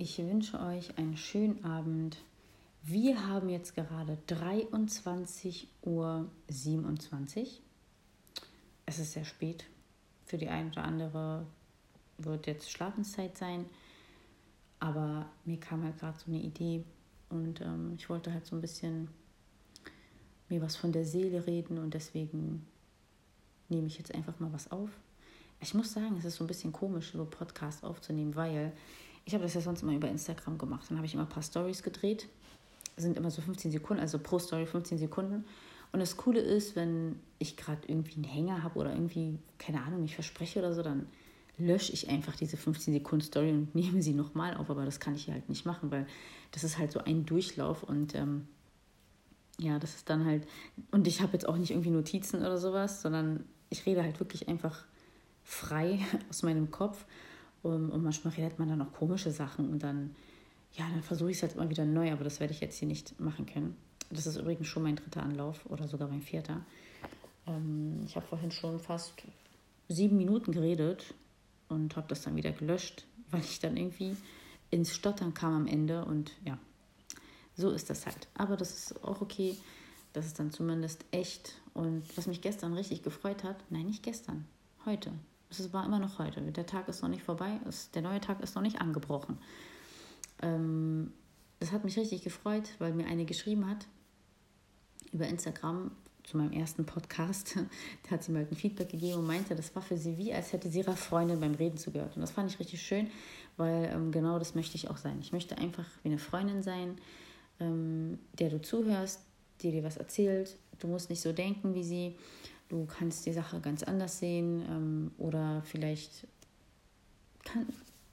ich wünsche euch einen schönen Abend. Wir haben jetzt gerade 23.27 Uhr. Es ist sehr spät. Für die eine oder andere wird jetzt Schlafenszeit sein. Aber mir kam halt gerade so eine Idee und ähm, ich wollte halt so ein bisschen mir was von der Seele reden und deswegen nehme ich jetzt einfach mal was auf. Ich muss sagen, es ist so ein bisschen komisch, so Podcast aufzunehmen, weil ich habe das ja sonst immer über Instagram gemacht. Dann habe ich immer ein paar Stories gedreht. Sind immer so 15 Sekunden, also pro Story 15 Sekunden. Und das Coole ist, wenn ich gerade irgendwie einen Hänger habe oder irgendwie, keine Ahnung, mich verspreche oder so, dann lösche ich einfach diese 15 Sekunden Story und nehme sie nochmal auf. Aber das kann ich halt nicht machen, weil das ist halt so ein Durchlauf und ähm, ja, das ist dann halt. Und ich habe jetzt auch nicht irgendwie Notizen oder sowas, sondern ich rede halt wirklich einfach frei aus meinem Kopf. Und, und manchmal redet man dann auch komische Sachen und dann, ja, dann versuche ich es halt immer wieder neu, aber das werde ich jetzt hier nicht machen können. Das ist übrigens schon mein dritter Anlauf oder sogar mein vierter. Ähm, ich habe vorhin schon fast sieben Minuten geredet und habe das dann wieder gelöscht, weil ich dann irgendwie ins Stottern kam am Ende und ja, so ist das halt. Aber das ist auch okay. Das ist dann zumindest echt. Und was mich gestern richtig gefreut hat, nein, nicht gestern, heute, es war immer noch heute. Der Tag ist noch nicht vorbei, der neue Tag ist noch nicht angebrochen. Ähm, das hat mich richtig gefreut, weil mir eine geschrieben hat über Instagram zu meinem ersten Podcast. Da hat sie mir halt ein Feedback gegeben und meinte, das war für sie wie, als hätte sie ihrer Freundin beim Reden zugehört. Und das fand ich richtig schön, weil ähm, genau das möchte ich auch sein. Ich möchte einfach wie eine Freundin sein, ähm, der du zuhörst, die dir was erzählt. Du musst nicht so denken wie sie. Du kannst die Sache ganz anders sehen ähm, oder vielleicht kann,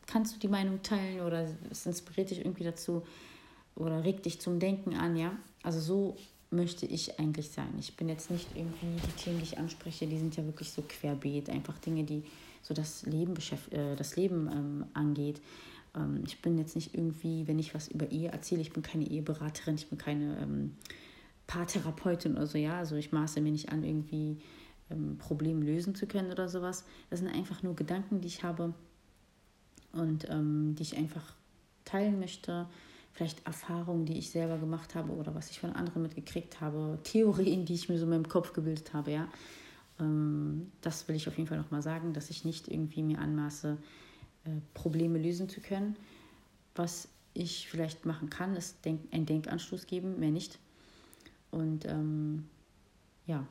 kannst du die Meinung teilen oder es inspiriert dich irgendwie dazu oder regt dich zum Denken an, ja. Also so möchte ich eigentlich sein. Ich bin jetzt nicht irgendwie die Themen, die ich anspreche, die sind ja wirklich so querbeet, einfach Dinge, die so das Leben, äh, das Leben ähm, angeht. Ähm, ich bin jetzt nicht irgendwie, wenn ich was über Ehe erzähle, ich bin keine Eheberaterin, ich bin keine ähm, Paartherapeutin oder so, ja. Also ich maße mir nicht an, irgendwie ähm, Probleme lösen zu können oder sowas. Das sind einfach nur Gedanken, die ich habe und ähm, die ich einfach teilen möchte. Vielleicht Erfahrungen, die ich selber gemacht habe oder was ich von anderen mitgekriegt habe, Theorien, die ich mir so in meinem Kopf gebildet habe, ja. Ähm, das will ich auf jeden Fall nochmal sagen, dass ich nicht irgendwie mir anmaße, äh, Probleme lösen zu können. Was ich vielleicht machen kann, ist denk einen Denkanstoß geben, mehr nicht. Und ähm, ja,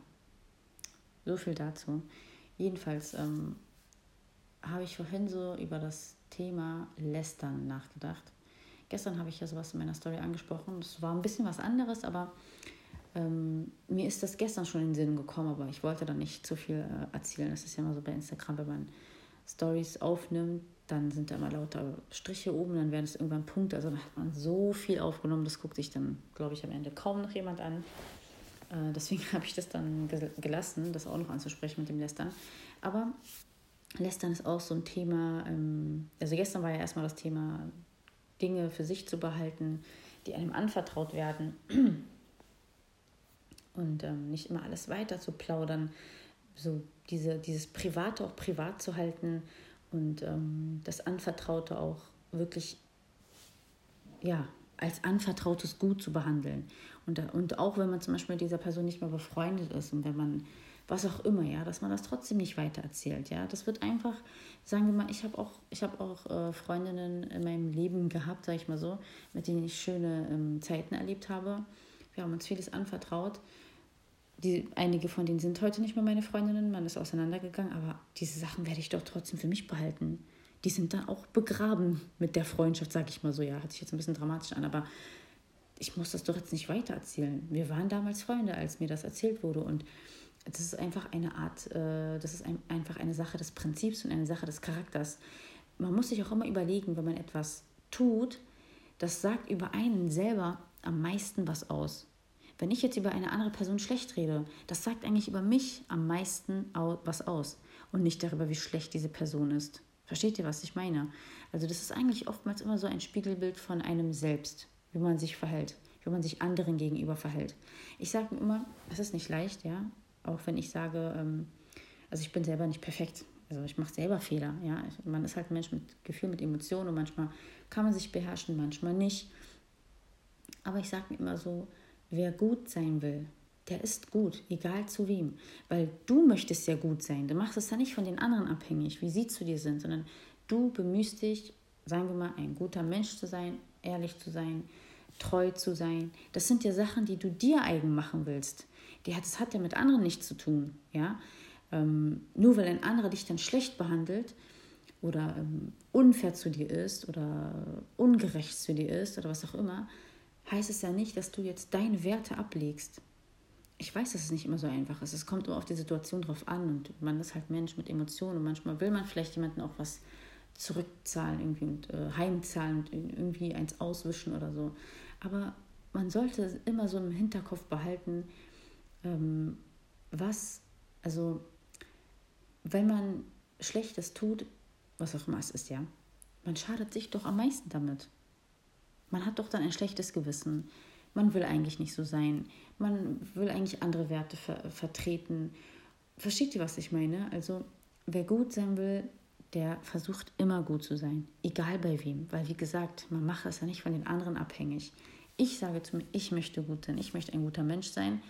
so viel dazu. Jedenfalls ähm, habe ich vorhin so über das Thema Lästern nachgedacht. Gestern habe ich ja sowas in meiner Story angesprochen. Es war ein bisschen was anderes, aber ähm, mir ist das gestern schon in den Sinn gekommen, aber ich wollte dann nicht zu viel äh, erzählen. Das ist ja immer so bei Instagram, wenn man Stories aufnimmt, dann sind da immer lauter Striche oben, dann werden es irgendwann Punkte. Also hat man so viel aufgenommen, das guckt sich dann, glaube ich, am Ende kaum noch jemand an. Äh, deswegen habe ich das dann gelassen, das auch noch anzusprechen mit dem Lästern. Aber Lästern ist auch so ein Thema. Ähm, also gestern war ja erstmal das Thema, Dinge für sich zu behalten, die einem anvertraut werden. Und ähm, nicht immer alles weiter zu plaudern, so diese, dieses Private auch privat zu halten und ähm, das Anvertraute auch wirklich ja, als anvertrautes Gut zu behandeln. Und, und auch wenn man zum Beispiel mit dieser Person nicht mehr befreundet ist und wenn man was auch immer, ja, dass man das trotzdem nicht weiter erzählt, ja. Das wird einfach, sagen wir mal, ich habe auch, ich auch äh, Freundinnen in meinem Leben gehabt, sage ich mal so, mit denen ich schöne ähm, Zeiten erlebt habe. Wir haben uns vieles anvertraut. Die, einige von denen sind heute nicht mehr meine Freundinnen, man ist auseinandergegangen, aber diese Sachen werde ich doch trotzdem für mich behalten. Die sind dann auch begraben mit der Freundschaft, sage ich mal so. Ja, hört sich jetzt ein bisschen dramatisch an, aber ich muss das doch jetzt nicht weitererzählen. Wir waren damals Freunde, als mir das erzählt wurde. Und das ist einfach eine Art, äh, das ist ein, einfach eine Sache des Prinzips und eine Sache des Charakters. Man muss sich auch immer überlegen, wenn man etwas tut, das sagt über einen selber am meisten was aus. Wenn ich jetzt über eine andere Person schlecht rede, das sagt eigentlich über mich am meisten was aus und nicht darüber, wie schlecht diese Person ist. Versteht ihr, was ich meine? Also das ist eigentlich oftmals immer so ein Spiegelbild von einem selbst wie man sich verhält, wie man sich anderen gegenüber verhält. Ich sage immer, es ist nicht leicht, ja, auch wenn ich sage, ähm, also ich bin selber nicht perfekt. Also ich mache selber Fehler, ja. Man ist halt ein Mensch mit Gefühl, mit Emotionen und manchmal kann man sich beherrschen, manchmal nicht. Aber ich sage mir immer so, wer gut sein will, der ist gut, egal zu wem. Weil du möchtest ja gut sein. Du machst es ja nicht von den anderen abhängig, wie sie zu dir sind, sondern du bemühst dich, sagen wir mal, ein guter Mensch zu sein, ehrlich zu sein, treu zu sein. Das sind ja Sachen, die du dir eigen machen willst. Das hat ja mit anderen nichts zu tun. Ja? Ähm, nur weil ein anderer dich dann schlecht behandelt oder ähm, unfair zu dir ist oder ungerecht zu dir ist oder was auch immer, heißt es ja nicht, dass du jetzt deine Werte ablegst. Ich weiß, dass es nicht immer so einfach ist. Es kommt immer auf die Situation drauf an und man ist halt Mensch mit Emotionen und manchmal will man vielleicht jemanden auch was zurückzahlen irgendwie und äh, heimzahlen und irgendwie eins auswischen oder so. Aber man sollte immer so im Hinterkopf behalten, ähm, was, also wenn man Schlechtes tut, was auch immer es ist, ja, man schadet sich doch am meisten damit. Man hat doch dann ein schlechtes Gewissen. Man will eigentlich nicht so sein. Man will eigentlich andere Werte ver vertreten. Versteht ihr, was ich meine? Also, wer gut sein will, der versucht immer gut zu sein. Egal bei wem. Weil, wie gesagt, man macht es ja nicht von den anderen abhängig. Ich sage zu mir, ich möchte gut sein. Ich möchte ein guter Mensch sein.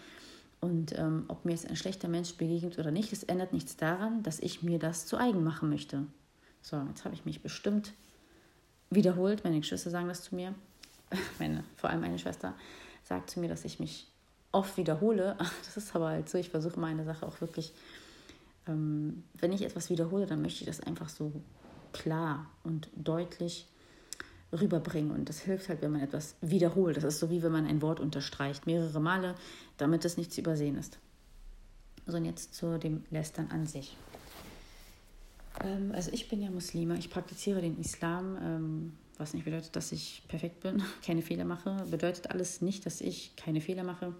Und ähm, ob mir jetzt ein schlechter Mensch begegnet oder nicht, das ändert nichts daran, dass ich mir das zu eigen machen möchte. So, jetzt habe ich mich bestimmt wiederholt. Meine Geschwister sagen das zu mir. Meine, vor allem meine Schwester sagt zu mir, dass ich mich oft wiederhole. Das ist aber halt so, ich versuche meine Sache auch wirklich, ähm, wenn ich etwas wiederhole, dann möchte ich das einfach so klar und deutlich rüberbringen. Und das hilft halt, wenn man etwas wiederholt. Das ist so wie wenn man ein Wort unterstreicht, mehrere Male, damit es nicht zu übersehen ist. So, und jetzt zu dem Lästern an sich. Ähm, also ich bin ja Muslima, ich praktiziere den Islam, ähm, was nicht bedeutet, dass ich perfekt bin, keine Fehler mache. Bedeutet alles nicht, dass ich keine Fehler mache.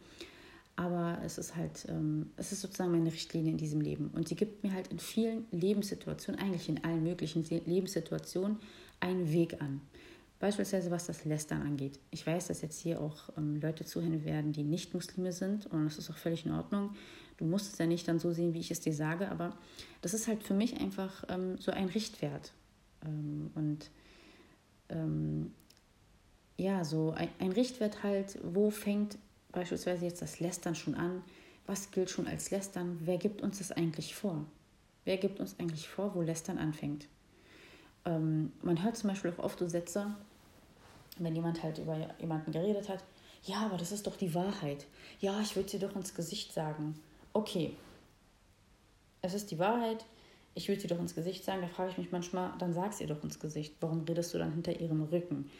Aber es ist halt, ähm, es ist sozusagen meine Richtlinie in diesem Leben. Und sie gibt mir halt in vielen Lebenssituationen, eigentlich in allen möglichen Lebenssituationen, einen Weg an. Beispielsweise was das Lästern angeht. Ich weiß, dass jetzt hier auch ähm, Leute zuhören werden, die nicht Muslime sind und das ist auch völlig in Ordnung. Du musst es ja nicht dann so sehen, wie ich es dir sage, aber das ist halt für mich einfach ähm, so ein Richtwert. Ähm, und ähm, ja, so ein, ein Richtwert halt, wo fängt beispielsweise jetzt das Lästern schon an? Was gilt schon als Lästern? Wer gibt uns das eigentlich vor? Wer gibt uns eigentlich vor, wo Lästern anfängt? Ähm, man hört zum Beispiel auch oft so Sätze, wenn jemand halt über jemanden geredet hat, ja, aber das ist doch die Wahrheit. Ja, ich würde sie doch ins Gesicht sagen. Okay, es ist die Wahrheit, ich würde sie doch ins Gesicht sagen. Da frage ich mich manchmal, dann sag sie doch ins Gesicht. Warum redest du dann hinter ihrem Rücken?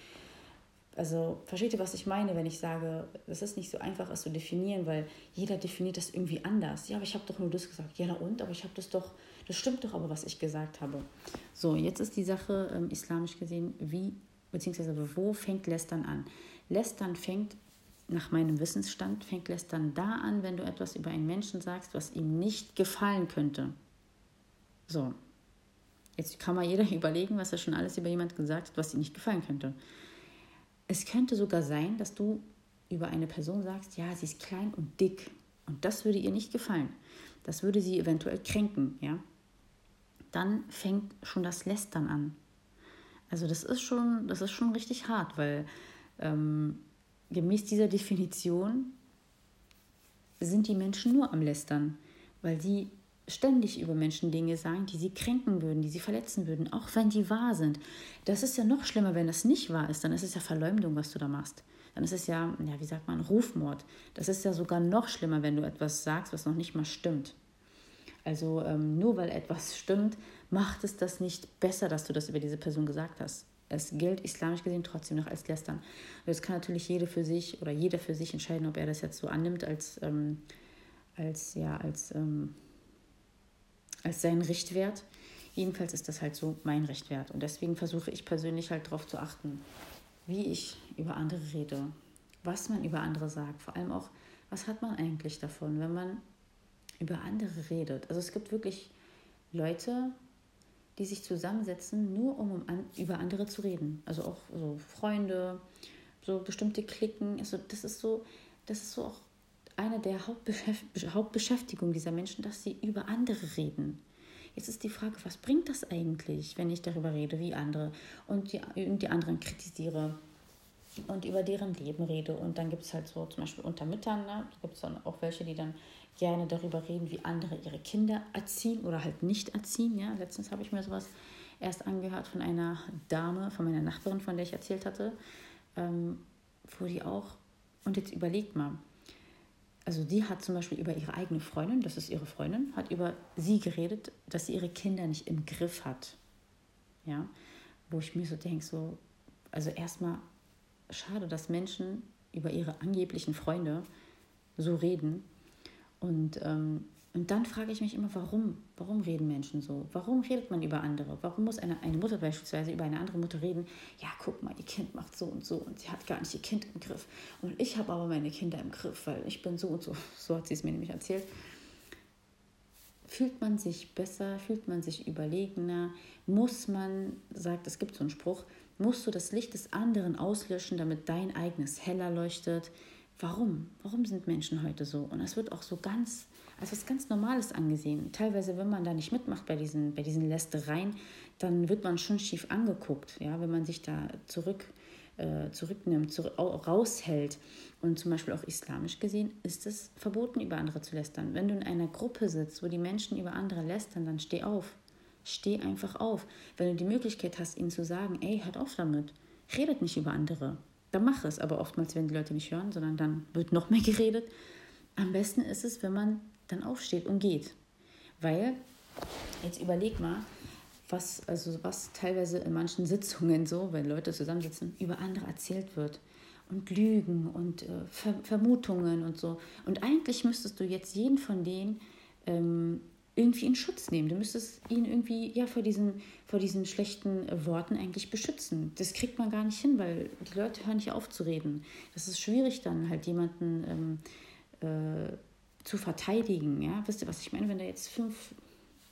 Also versteht ihr, was ich meine, wenn ich sage, es ist nicht so einfach, es zu definieren, weil jeder definiert das irgendwie anders. Ja, aber ich habe doch nur das gesagt. Ja, na und? Aber ich habe das doch, das stimmt doch aber, was ich gesagt habe. So, jetzt ist die Sache ähm, islamisch gesehen, wie, beziehungsweise wo fängt Lästern an? Lästern fängt, nach meinem Wissensstand, fängt Lästern da an, wenn du etwas über einen Menschen sagst, was ihm nicht gefallen könnte. So, jetzt kann mal jeder überlegen, was er schon alles über jemanden gesagt hat, was ihm nicht gefallen könnte. Es könnte sogar sein, dass du über eine Person sagst, ja, sie ist klein und dick. Und das würde ihr nicht gefallen. Das würde sie eventuell kränken, ja. Dann fängt schon das Lästern an. Also das ist schon, das ist schon richtig hart, weil ähm, gemäß dieser Definition sind die Menschen nur am Lästern, weil sie ständig über Menschen Dinge sagen, die sie kränken würden, die sie verletzen würden, auch wenn die wahr sind. Das ist ja noch schlimmer, wenn das nicht wahr ist. Dann ist es ja Verleumdung, was du da machst. Dann ist es ja, ja, wie sagt man, Rufmord. Das ist ja sogar noch schlimmer, wenn du etwas sagst, was noch nicht mal stimmt. Also ähm, nur weil etwas stimmt, macht es das nicht besser, dass du das über diese Person gesagt hast. Es gilt islamisch gesehen trotzdem noch als Lästern. Und das kann natürlich jede für sich oder jeder für sich entscheiden, ob er das jetzt so annimmt als, ähm, als ja, als ähm, als seinen Richtwert. Jedenfalls ist das halt so mein Richtwert. Und deswegen versuche ich persönlich halt darauf zu achten, wie ich über andere rede, was man über andere sagt. Vor allem auch, was hat man eigentlich davon, wenn man über andere redet. Also es gibt wirklich Leute, die sich zusammensetzen, nur um, über andere zu reden. Also auch so Freunde, so bestimmte Klicken. Also das ist so, das ist so auch eine der Hauptbeschäftigungen dieser Menschen, dass sie über andere reden. Jetzt ist die Frage, was bringt das eigentlich, wenn ich darüber rede, wie andere und die, und die anderen kritisiere und über deren Leben rede. Und dann gibt es halt so zum Beispiel unter Müttern, ne, gibt es dann auch welche, die dann gerne darüber reden, wie andere ihre Kinder erziehen oder halt nicht erziehen. Ja? Letztens habe ich mir sowas erst angehört von einer Dame, von meiner Nachbarin, von der ich erzählt hatte, ähm, wo die auch, und jetzt überlegt mal, also die hat zum Beispiel über ihre eigene Freundin, das ist ihre Freundin, hat über sie geredet, dass sie ihre Kinder nicht im Griff hat. Ja, wo ich mir so denke, so, also erstmal schade, dass Menschen über ihre angeblichen Freunde so reden. Und, ähm, und dann frage ich mich immer, warum? Warum reden Menschen so? Warum redet man über andere? Warum muss eine, eine Mutter beispielsweise über eine andere Mutter reden? Ja, guck mal, ihr Kind macht so und so und sie hat gar nicht ihr Kind im Griff. Und ich habe aber meine Kinder im Griff, weil ich bin so und so. So hat sie es mir nämlich erzählt. Fühlt man sich besser? Fühlt man sich überlegener? Muss man, sagt, es gibt so einen Spruch, musst du das Licht des anderen auslöschen, damit dein eigenes heller leuchtet. Warum? Warum sind Menschen heute so? Und das wird auch so ganz, als was ganz Normales angesehen. Teilweise, wenn man da nicht mitmacht bei diesen, bei diesen Lästereien, dann wird man schon schief angeguckt, ja, wenn man sich da zurück, äh, zurücknimmt, zurück, raushält. Und zum Beispiel auch islamisch gesehen ist es verboten, über andere zu lästern. Wenn du in einer Gruppe sitzt, wo die Menschen über andere lästern, dann steh auf. Steh einfach auf. Wenn du die Möglichkeit hast, ihnen zu sagen, ey, hört auf damit. Redet nicht über andere. Dann mach es. Aber oftmals werden die Leute nicht hören, sondern dann wird noch mehr geredet. Am besten ist es, wenn man dann aufsteht und geht. Weil, jetzt überleg mal, was, also was teilweise in manchen Sitzungen so, wenn Leute zusammensitzen, über andere erzählt wird. Und Lügen und äh, Ver Vermutungen und so. Und eigentlich müsstest du jetzt jeden von denen ähm, irgendwie in Schutz nehmen. Du müsstest ihn irgendwie ja vor diesen, vor diesen schlechten Worten eigentlich beschützen. Das kriegt man gar nicht hin, weil die Leute hören nicht auf zu reden. Das ist schwierig dann halt jemanden ähm, äh, zu verteidigen. Ja? Wisst ihr, was ich meine? Wenn da jetzt fünf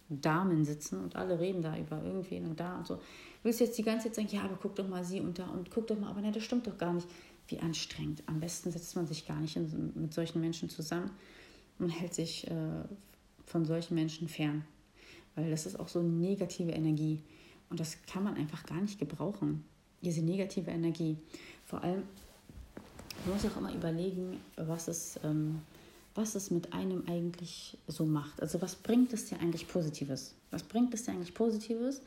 Damen sitzen und alle reden da über irgendwen und da und so. Willst du jetzt die ganze Zeit sagen, ja, aber guck doch mal sie und da und guck doch mal, aber nein, das stimmt doch gar nicht. Wie anstrengend. Am besten setzt man sich gar nicht in, mit solchen Menschen zusammen und hält sich äh, von solchen Menschen fern. Weil das ist auch so negative Energie. Und das kann man einfach gar nicht gebrauchen. Diese negative Energie. Vor allem, man muss auch immer überlegen, was es, ähm, was es mit einem eigentlich so macht. Also was bringt es dir eigentlich Positives? Was bringt es dir eigentlich Positives,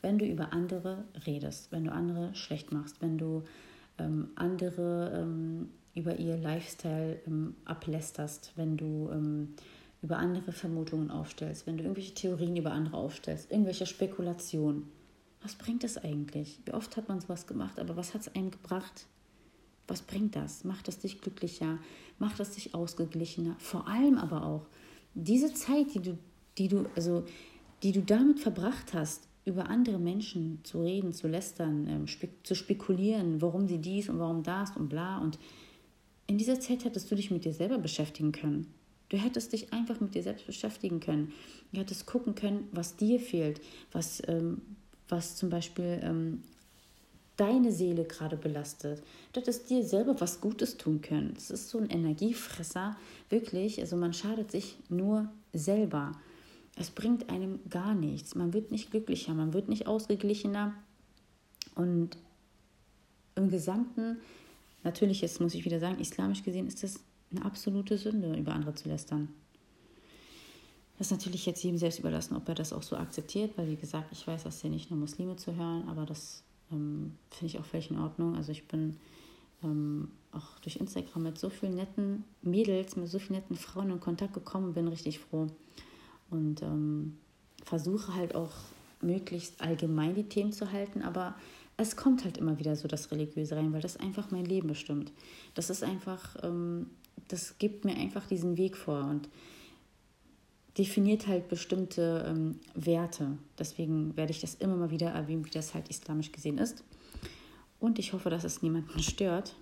wenn du über andere redest, wenn du andere schlecht machst, wenn du ähm, andere ähm, über ihr Lifestyle ähm, ablästerst, wenn du ähm, über andere Vermutungen aufstellst, wenn du irgendwelche Theorien über andere aufstellst, irgendwelche Spekulationen, was bringt das eigentlich? Wie oft hat man sowas gemacht, aber was hat es einem gebracht? Was bringt das? Macht es dich glücklicher? Macht es dich ausgeglichener? Vor allem aber auch diese Zeit, die du, die du, also, die du damit verbracht hast, über andere Menschen zu reden, zu lästern, ähm, spe zu spekulieren, warum sie dies und warum das und bla. Und in dieser Zeit hättest du dich mit dir selber beschäftigen können. Du hättest dich einfach mit dir selbst beschäftigen können. Du hättest gucken können, was dir fehlt, was, ähm, was zum Beispiel ähm, deine Seele gerade belastet. Du hättest dir selber was Gutes tun können. Das ist so ein Energiefresser, wirklich. Also man schadet sich nur selber. Es bringt einem gar nichts. Man wird nicht glücklicher, man wird nicht ausgeglichener. Und im Gesamten, natürlich, jetzt muss ich wieder sagen, islamisch gesehen ist das eine absolute Sünde, über andere zu lästern. Das ist natürlich jetzt jedem selbst überlassen, ob er das auch so akzeptiert, weil wie gesagt, ich weiß, dass hier nicht nur Muslime zu hören, aber das ähm, finde ich auch völlig in Ordnung. Also ich bin ähm, auch durch Instagram mit so vielen netten Mädels, mit so vielen netten Frauen in Kontakt gekommen, bin richtig froh. Und ähm, versuche halt auch möglichst allgemein die Themen zu halten, aber es kommt halt immer wieder so das Religiöse rein, weil das einfach mein Leben bestimmt. Das ist einfach ähm, das gibt mir einfach diesen Weg vor und definiert halt bestimmte ähm, Werte. Deswegen werde ich das immer mal wieder erwähnen, wie das halt islamisch gesehen ist. Und ich hoffe, dass es niemanden stört.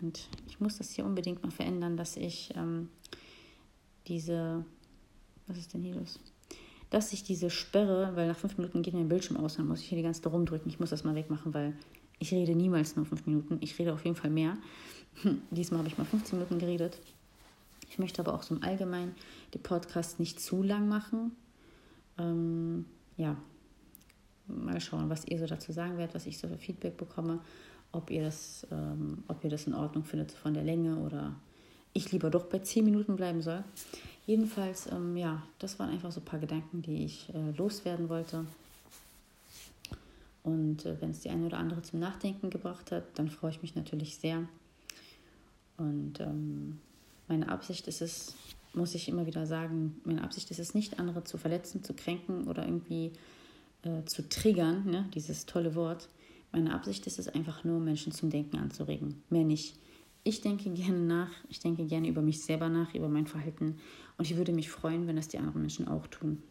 Und ich muss das hier unbedingt mal verändern, dass ich ähm, diese, was ist denn hier los? Dass ich diese Sperre, weil nach fünf Minuten geht mein Bildschirm aus, dann muss ich hier die ganze Zeit rumdrücken. Ich muss das mal wegmachen, weil ich rede niemals nur fünf Minuten. Ich rede auf jeden Fall mehr. Diesmal habe ich mal 15 Minuten geredet. Ich möchte aber auch so im Allgemeinen die Podcasts nicht zu lang machen. Ähm, ja, mal schauen, was ihr so dazu sagen werdet, was ich so für Feedback bekomme, ob ihr das, ähm, ob ihr das in Ordnung findet von der Länge oder ich lieber doch bei 10 Minuten bleiben soll. Jedenfalls, ähm, ja, das waren einfach so ein paar Gedanken, die ich äh, loswerden wollte. Und äh, wenn es die eine oder andere zum Nachdenken gebracht hat, dann freue ich mich natürlich sehr. Und ähm, meine Absicht ist es, muss ich immer wieder sagen, meine Absicht ist es nicht, andere zu verletzen, zu kränken oder irgendwie äh, zu triggern, ne? dieses tolle Wort. Meine Absicht ist es einfach nur, Menschen zum Denken anzuregen. Mehr nicht. Ich denke gerne nach, ich denke gerne über mich selber nach, über mein Verhalten und ich würde mich freuen, wenn das die anderen Menschen auch tun.